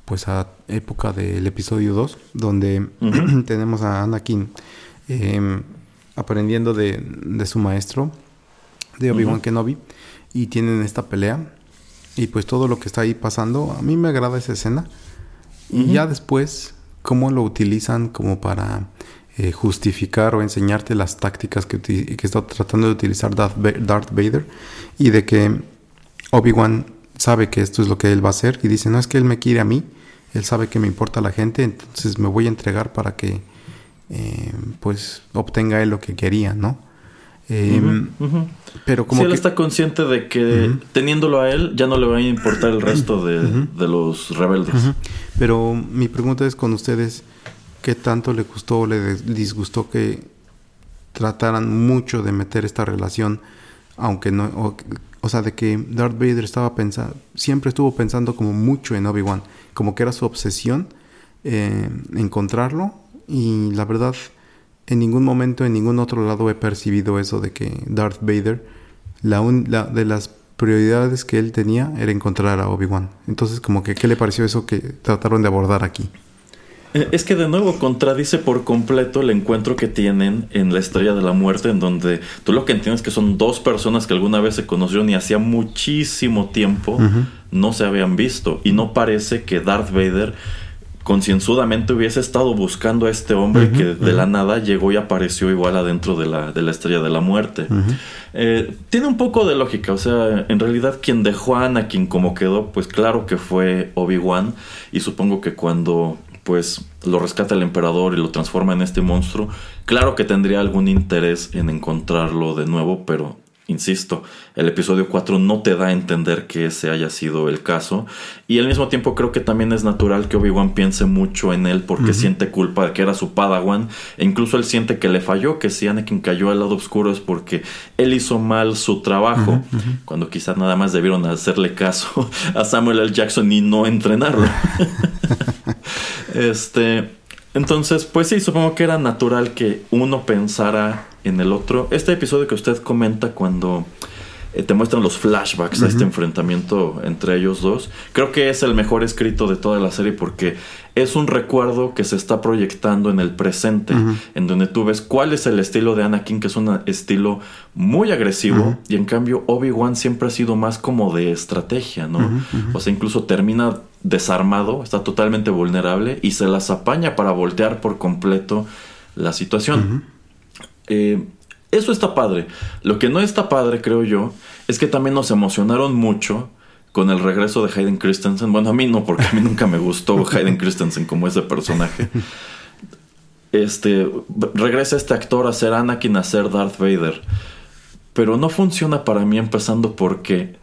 pues a época del episodio 2, donde tenemos a Anakin em, aprendiendo de, de, su maestro, de Obi-Wan Kenobi, y tienen esta pelea y pues todo lo que está ahí pasando, a mí me agrada esa escena. Y ya después, cómo lo utilizan como para eh, justificar o enseñarte las tácticas que, que, está tratando de utilizar Darth, Vader. Y de que Obi-Wan sabe que esto es lo que él va a hacer. Y dice, no es que él me quiere a mí. Él sabe que me importa la gente. Entonces me voy a entregar para que eh, pues obtenga él lo que quería, ¿no? Pero como si él está consciente de que teniéndolo a él ya no le va a importar el resto de, los rebeldes. Pero mi pregunta es con ustedes, ¿qué tanto le gustó o le disgustó que trataran mucho de meter esta relación, aunque no, o, sea, de que Darth Vader estaba pensando, siempre estuvo pensando como mucho en Obi-Wan, como que era su obsesión eh, encontrarlo y la verdad en ningún momento, en ningún otro lado he percibido eso de que Darth Vader, la, de las prioridades que él tenía era encontrar a Obi-Wan. Entonces, como que, ¿qué le pareció eso que trataron de abordar aquí? Eh, es que de nuevo contradice por completo el encuentro que tienen en la Estrella de la Muerte, en donde tú lo que entiendes que son dos personas que alguna vez se conocieron y hacía muchísimo tiempo no se habían visto. Y no parece que Darth Vader concienzudamente hubiese estado buscando a este hombre que de la nada llegó y apareció igual adentro de la, de la estrella de la muerte. Eh, tiene un poco de lógica, o sea, en realidad quien dejó a Anakin como quedó, pues claro que fue Obi-Wan y supongo que cuando pues lo rescata el emperador y lo transforma en este monstruo, claro que tendría algún interés en encontrarlo de nuevo, pero Insisto, el episodio 4 no te da a entender que ese haya sido el caso. Y al mismo tiempo creo que también es natural que Obi-Wan piense mucho en él porque siente culpa de que era su padawan. E incluso él siente que le falló, que si Anakin cayó al lado oscuro es porque él hizo mal su trabajo. Cuando quizás nada más debieron hacerle caso a Samuel L. Jackson y no entrenarlo. este... Entonces, pues sí, supongo que era natural que uno pensara en el otro. Este episodio que usted comenta cuando eh, te muestran los flashbacks a este enfrentamiento entre ellos dos, creo que es el mejor escrito de toda la serie porque es un recuerdo que se está proyectando en el presente, en donde tú ves cuál es el estilo de Anakin, que es un estilo muy agresivo, y en cambio Obi-Wan siempre ha sido más como de estrategia, ¿no? O sea, incluso termina desarmado, está totalmente vulnerable y se las apaña para voltear por completo la situación. Eh, eso está padre. Lo que no está padre, creo yo, es que también nos emocionaron mucho con el regreso de Hayden Christensen. Bueno, a mí no, porque a mí nunca me gustó Hayden Christensen como ese personaje. Este, regresa este actor a ser Anakin, a ser Darth Vader. Pero no funciona para mí empezando porque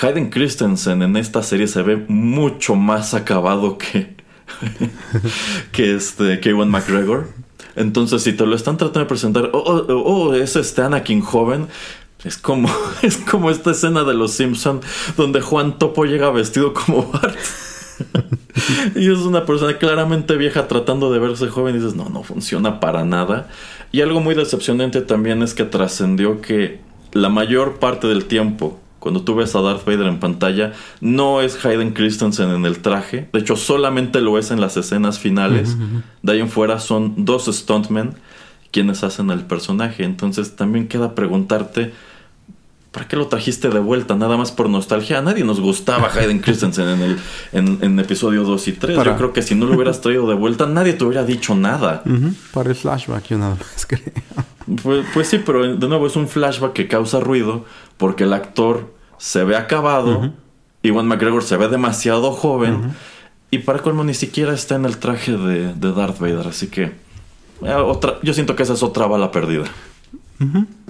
Hayden Christensen en esta serie se ve mucho más acabado que, que este, que Ewan McGregor. Entonces, si te lo están tratando de presentar, oh, oh, oh, oh es este Anakin joven, es como, es como esta escena de Los Simpson donde Juan Topo llega vestido como Bart. y es una persona claramente vieja tratando de verse joven y dices, no, no funciona para nada. Y algo muy decepcionante también es que trascendió que la mayor parte del tiempo cuando tú ves a Darth Vader en pantalla, no es Hayden Christensen en el traje. De hecho, solamente lo es en las escenas finales. De ahí en fuera son dos stuntmen quienes hacen el personaje. Entonces también queda preguntarte, ¿para qué lo trajiste de vuelta? Nada más por nostalgia. A nadie nos gustaba Hayden Christensen en el en, episodio 2 y 3. Yo creo que si no lo hubieras traído de vuelta, nadie te hubiera dicho nada. Para el flashback, yo nada más creo. Pues, pues, sí, pero de nuevo es un flashback que causa ruido porque el actor se ve acabado. Iwan McGregor se ve demasiado joven. Y para colmo ni siquiera está en el traje de, Darth Vader. Así que eh, otra, yo siento que esa es otra bala perdida.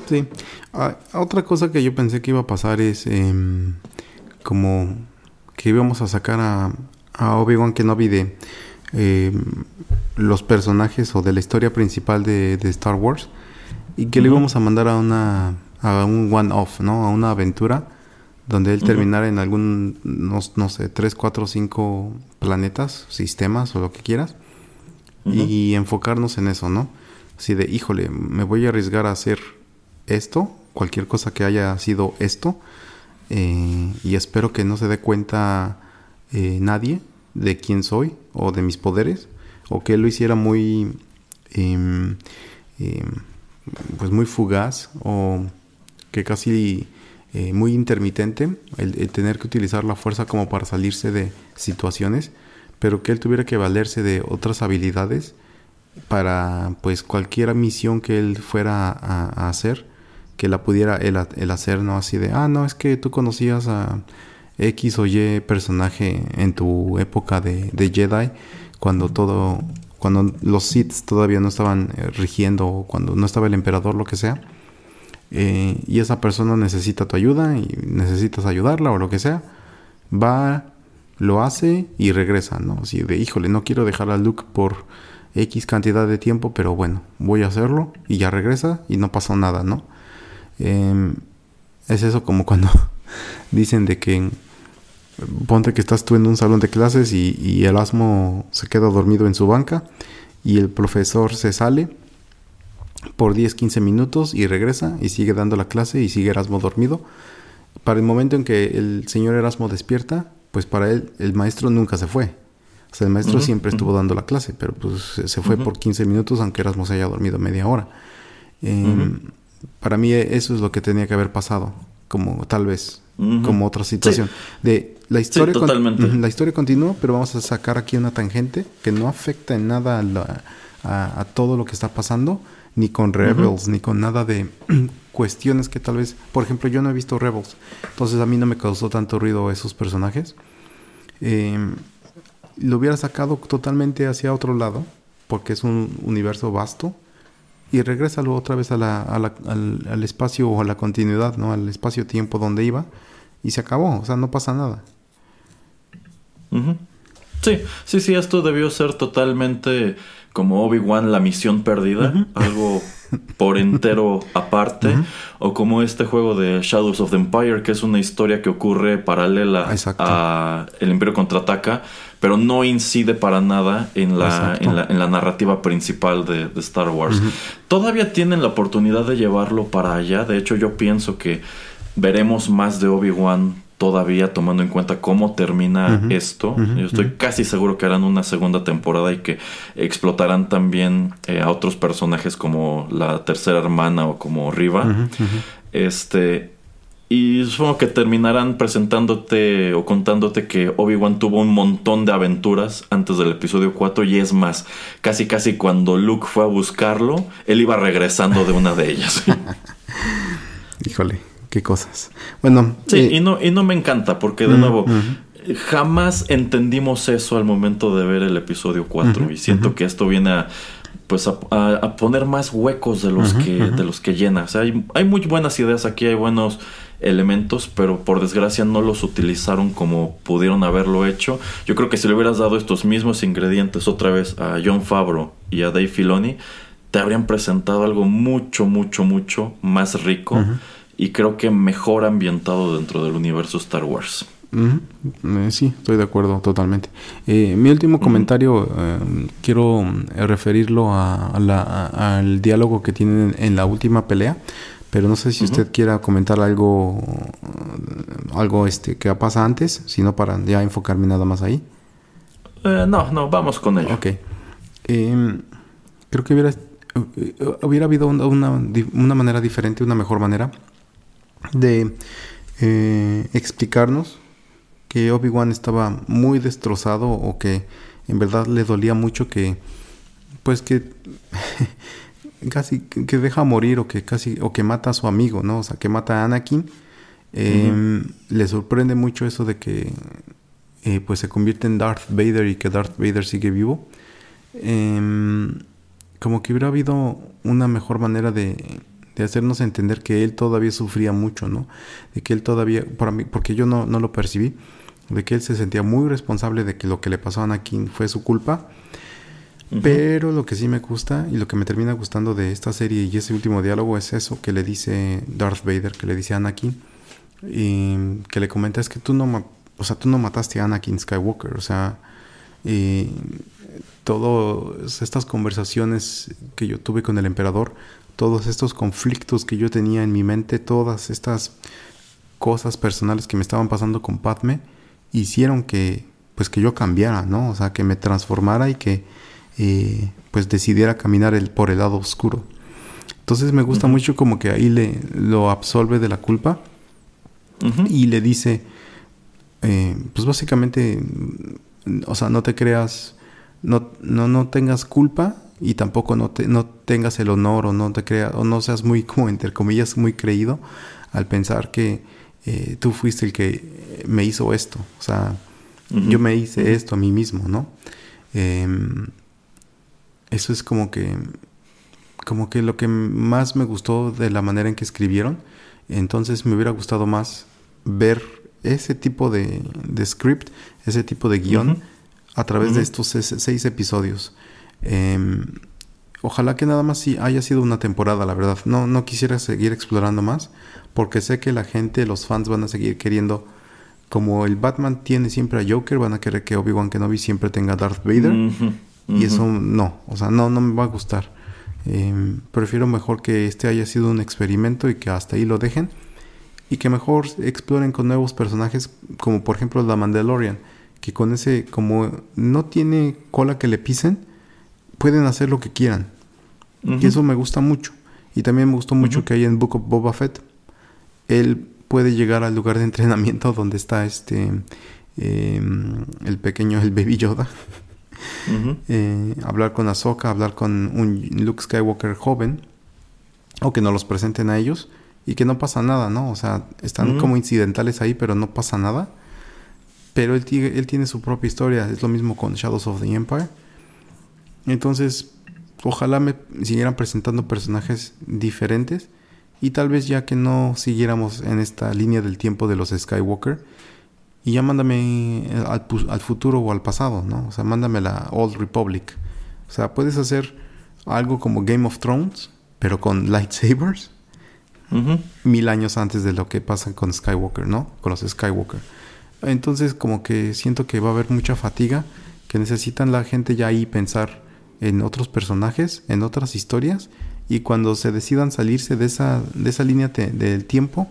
Sí. Ah, otra cosa que yo pensé que iba a pasar es em, como que íbamos a sacar a, a Obi-Wan Kenobi de em, los personajes o de la historia principal de, de Star Wars y que le íbamos a mandar a una a un one-off, ¿no? A una aventura donde él terminara en algún, no, no, sé, 3, 4, 5 planetas, sistemas o lo que quieras, y enfocarnos en eso, ¿no? Así de, híjole, me voy a arriesgar a hacer esto, cualquier cosa que haya sido esto, eh, y espero que no se dé cuenta eh, nadie de quién soy o de mis poderes, o que él lo hiciera muy, em, pues muy fugaz, o que casi eh, muy intermitente, el, tener que utilizar la fuerza como para salirse de situaciones, pero que él tuviera que valerse de otras habilidades para pues cualquier misión que él fuera a, hacer, que la pudiera él, hacer, no así de, ah, no, es que tú conocías a X o Y personaje en tu época de, de Jedi, cuando todo, cuando los Sith todavía no estaban eh, rigiendo, cuando no estaba el emperador, lo que sea eh, y esa persona necesita tu ayuda y necesitas ayudarla o lo que sea, va, lo hace y regresa, ¿no? Así de, híjole, no quiero dejar a Luke por X cantidad de tiempo, pero bueno, voy a hacerlo y ya regresa y no pasó nada, ¿no? Em, es eso como cuando dicen de que ponte que estás tú en un salón de clases y, y el asmo se queda dormido en su banca y el profesor se sale por 10, 15 minutos y regresa y sigue dando la clase y sigue Erasmo dormido. Para el momento en que el señor Erasmo despierta, pues para él el maestro nunca se fue. O sea, el maestro siempre estuvo dando la clase, pero pues se fue por 15 minutos aunque Erasmo se haya dormido media hora. Em, para mí eso es lo que tenía que haber pasado, como tal vez, como otra situación. De la historia, la historia continúa, pero vamos a sacar aquí una tangente que no afecta en nada a, todo lo que está pasando, ni con Rebels, ni con nada de cuestiones que tal vez, por ejemplo, yo no he visto Rebels, entonces a mí no me causó tanto ruido esos personajes. Em, lo hubiera sacado totalmente hacia otro lado, porque es un universo vasto, y regrésalo otra vez a la, al, espacio o a la continuidad, ¿no? Al espacio-tiempo donde iba, y se acabó, o sea, no pasa nada. Sí, sí, sí, esto debió ser totalmente como Obi-Wan la misión perdida, algo por entero aparte, o como este juego de Shadows of the Empire, que es una historia que ocurre paralela a El Imperio contraataca, pero no incide para nada en la, en la, narrativa principal de, Star Wars. Todavía tienen la oportunidad de llevarlo para allá, de hecho yo pienso que veremos más de Obi-Wan todavía tomando en cuenta cómo termina esto. Yo estoy casi seguro que harán una segunda temporada y que explotarán también eh, a otros personajes como la tercera hermana o como Riva. Este. Y supongo que terminarán presentándote o contándote que Obi-Wan tuvo un montón de aventuras antes del episodio 4 y es más, casi casi cuando Luke fue a buscarlo, él iba regresando de una de ellas. Híjole qué cosas. Bueno. Sí, eh, y, no, y no me encanta porque de nuevo, jamás entendimos eso al momento de ver el episodio 4 y siento que esto viene a pues a, poner más huecos de los que de los que llena. O sea, hay, hay muy buenas ideas aquí, hay buenos elementos, pero por desgracia no los utilizaron como pudieron haberlo hecho. Yo creo que si le hubieras dado estos mismos ingredientes otra vez a John Favreau y a Dave Filoni, te habrían presentado algo mucho, mucho, mucho más rico y creo que mejor ambientado dentro del universo Star Wars. Eh, sí, estoy de acuerdo totalmente. Eh, mi último comentario eh, quiero referirlo a, al diálogo que tienen en la última pelea, pero no sé si usted quiera comentar algo, algo este que pasa antes, sino para ya enfocarme nada más ahí. no, no, vamos con ello. Ok. Em, creo que hubiera, hubiera habido una, una manera diferente, una mejor manera de eh, explicarnos que Obi-Wan estaba muy destrozado o que en verdad le dolía mucho que pues que casi que deja morir o que casi o que mata a su amigo, ¿no? O sea, que mata a Anakin. Em, le sorprende mucho eso de que eh, pues se convierte en Darth Vader y que Darth Vader sigue vivo. Em, como que hubiera habido una mejor manera de de hacernos entender que él todavía sufría mucho, ¿no? De que él todavía, para mí, porque yo no, no lo percibí, de que él se sentía muy responsable de que lo que le pasó a Anakin fue su culpa. Pero lo que sí me gusta y lo que me termina gustando de esta serie y ese último diálogo es eso que le dice Darth Vader, que le dice a Anakin, y que le comenta es que tú no, o sea, tú no mataste a Anakin Skywalker, o sea, y todas estas conversaciones que yo tuve con el emperador todos estos conflictos que yo tenía en mi mente, todas estas cosas personales que me estaban pasando con Padme, hicieron que, pues que yo cambiara, ¿no? O sea, que me transformara y que, eh, pues decidiera caminar el, por el lado oscuro. Entonces me gusta mucho como que ahí le lo absolve de la culpa y le dice, eh, pues básicamente, o sea, no te creas, no, no, no tengas culpa y tampoco no, te, no tengas el honor o no te creas o no seas muy como entre comillas muy creído al pensar que eh, tú fuiste el que me hizo esto. O sea yo me hice esto a mí mismo no em, eso es como que como que lo que más me gustó de la manera en que escribieron. Entonces me hubiera gustado más ver ese tipo de, de script ese tipo de guion a través de estos seis episodios Em, ojalá que nada más sí haya sido una temporada, la verdad. No, no quisiera seguir explorando más, porque sé que la gente, los fans van a seguir queriendo, como el Batman tiene siempre a Joker, van a querer que Obi-Wan Kenobi siempre tenga Darth Vader. Y eso no, o sea, no, no me va a gustar. Em, prefiero mejor que este haya sido un experimento y que hasta ahí lo dejen. Y que mejor exploren con nuevos personajes, como por ejemplo la Mandalorian, que con ese, como no tiene cola que le pisen, pueden hacer lo que quieran. Y eso me gusta mucho. Y también me gustó mucho que hay en Book of Boba Fett. Él puede llegar al lugar de entrenamiento donde está este em, el pequeño, el baby Yoda. Eh, hablar con Ahsoka, hablar con un Luke Skywalker joven, o que nos los presenten a ellos, y que no pasa nada, ¿no? O sea, están como incidentales ahí, pero no pasa nada. Pero él, él tiene su propia historia, es lo mismo con Shadows of the Empire. Entonces, ojalá me siguieran presentando personajes diferentes y tal vez ya que no siguiéramos en esta línea del tiempo de los Skywalker y ya mándame al, al, futuro o al pasado, ¿no? O sea, mándame la Old Republic. O sea, puedes hacer algo como Game of Thrones, pero con lightsabers. Mil años antes de lo que pasa con Skywalker, ¿no? Con los Skywalker. Entonces, como que siento que va a haber mucha fatiga, que necesitan la gente ya ahí pensar en otros personajes, en otras historias, y cuando se decidan salirse de esa, de esa línea del tiempo,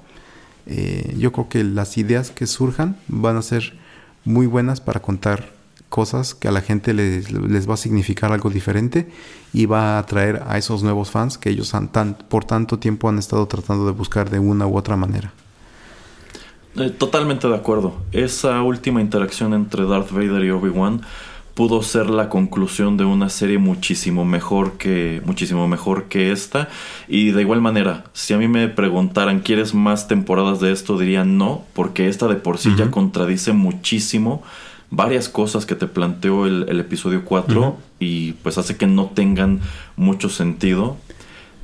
eh, yo creo que las ideas que surjan van a ser muy buenas para contar cosas que a la gente les, les va a significar algo diferente y va a atraer a esos nuevos fans que ellos han tan, por tanto tiempo han estado tratando de buscar de una u otra manera. Eh, totalmente de acuerdo. Esa última interacción entre Darth Vader y Obi-Wan pudo ser la conclusión de una serie muchísimo mejor que muchísimo mejor que esta. Y de igual manera si a mí me preguntaran quieres más temporadas de esto diría no porque esta de por sí ya contradice muchísimo varias cosas que te planteó el, episodio 4 y pues hace que no tengan mucho sentido.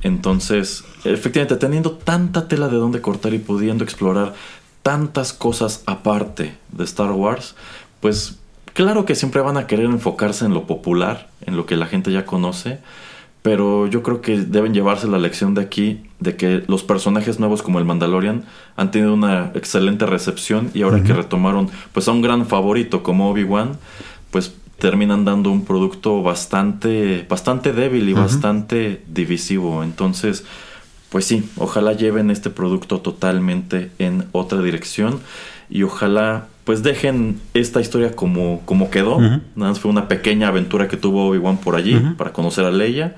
Entonces efectivamente teniendo tanta tela de donde cortar y pudiendo explorar tantas cosas aparte de Star Wars pues Claro que siempre van a querer enfocarse en lo popular, en lo que la gente ya conoce, pero yo creo que deben llevarse la lección de aquí de que los personajes nuevos como el Mandalorian han tenido una excelente recepción y ahora que retomaron pues a un gran favorito como Obi-Wan, pues terminan dando un producto bastante bastante débil y bastante divisivo. Entonces, pues sí, ojalá lleven este producto totalmente en otra dirección y ojalá pues dejen esta historia como, como quedó. Nada más fue una pequeña aventura que tuvo Obi-Wan por allí para conocer a Leia.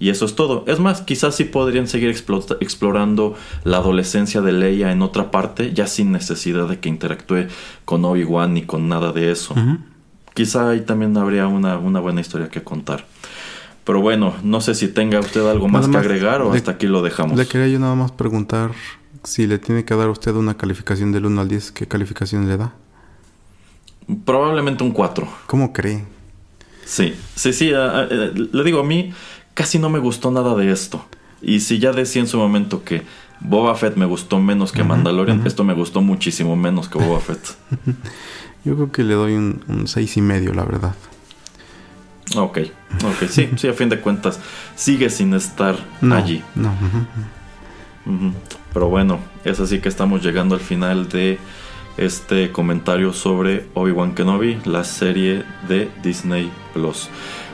Y eso es todo. Es más, quizás sí podrían seguir explorando la adolescencia de Leia en otra parte, ya sin necesidad de que interactúe con Obi-Wan ni con nada de eso. Quizá ahí también habría una, una, buena historia que contar. Pero bueno, no sé si tenga usted algo más, que agregar o hasta aquí lo dejamos. Le quería yo nada más preguntar si le tiene que dar a usted una calificación del 1 al 10, ¿qué calificación le da? Probablemente un 4. ¿Cómo cree? Sí, sí, sí. le digo, a mí casi no me gustó nada de esto. Y si ya decía en su momento que Boba Fett me gustó menos que Mandalorian, esto me gustó muchísimo menos que Boba Fett. Yo creo que le doy un, un seis y medio, la verdad. Ok, ok, sí, sí, a fin de cuentas, sigue sin estar allí. No. Pero bueno, es así que estamos llegando al final de este comentario sobre Obi-Wan Kenobi, la serie de Disney Plus.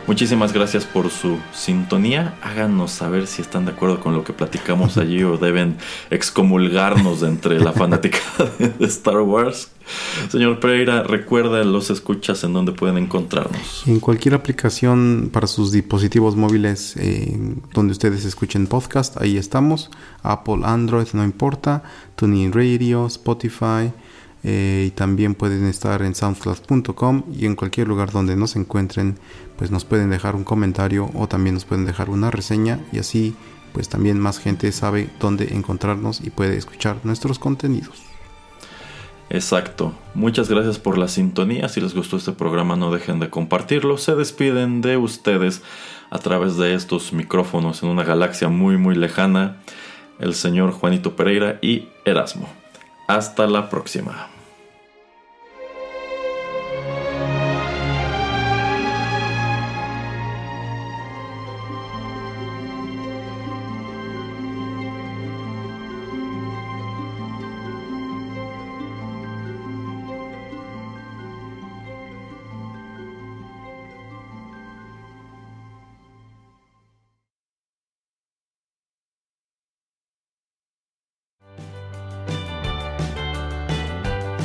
Muchísimas gracias por su sintonía. Háganos saber si están de acuerdo con lo que platicamos allí o deben excomulgarnos entre la fanática de Star Wars. Señor Pereira, recuerda los escuchas en donde pueden encontrarnos. En cualquier aplicación para sus dispositivos móviles eh, donde ustedes escuchen podcast, ahí estamos. Apple, Android, no importa. TuneIn Radio, Spotify. Eh, y también pueden estar en soundcloud.com y en cualquier lugar donde nos encuentren pues nos pueden dejar un comentario o también nos pueden dejar una reseña y así pues también más gente sabe dónde encontrarnos y puede escuchar nuestros contenidos. Exacto. Muchas gracias por la sintonía. Si les gustó este programa no dejen de compartirlo. Se despiden de ustedes a través de estos micrófonos en una galaxia muy muy lejana. El señor Juanito Pereira y Erasmo. Hasta la próxima.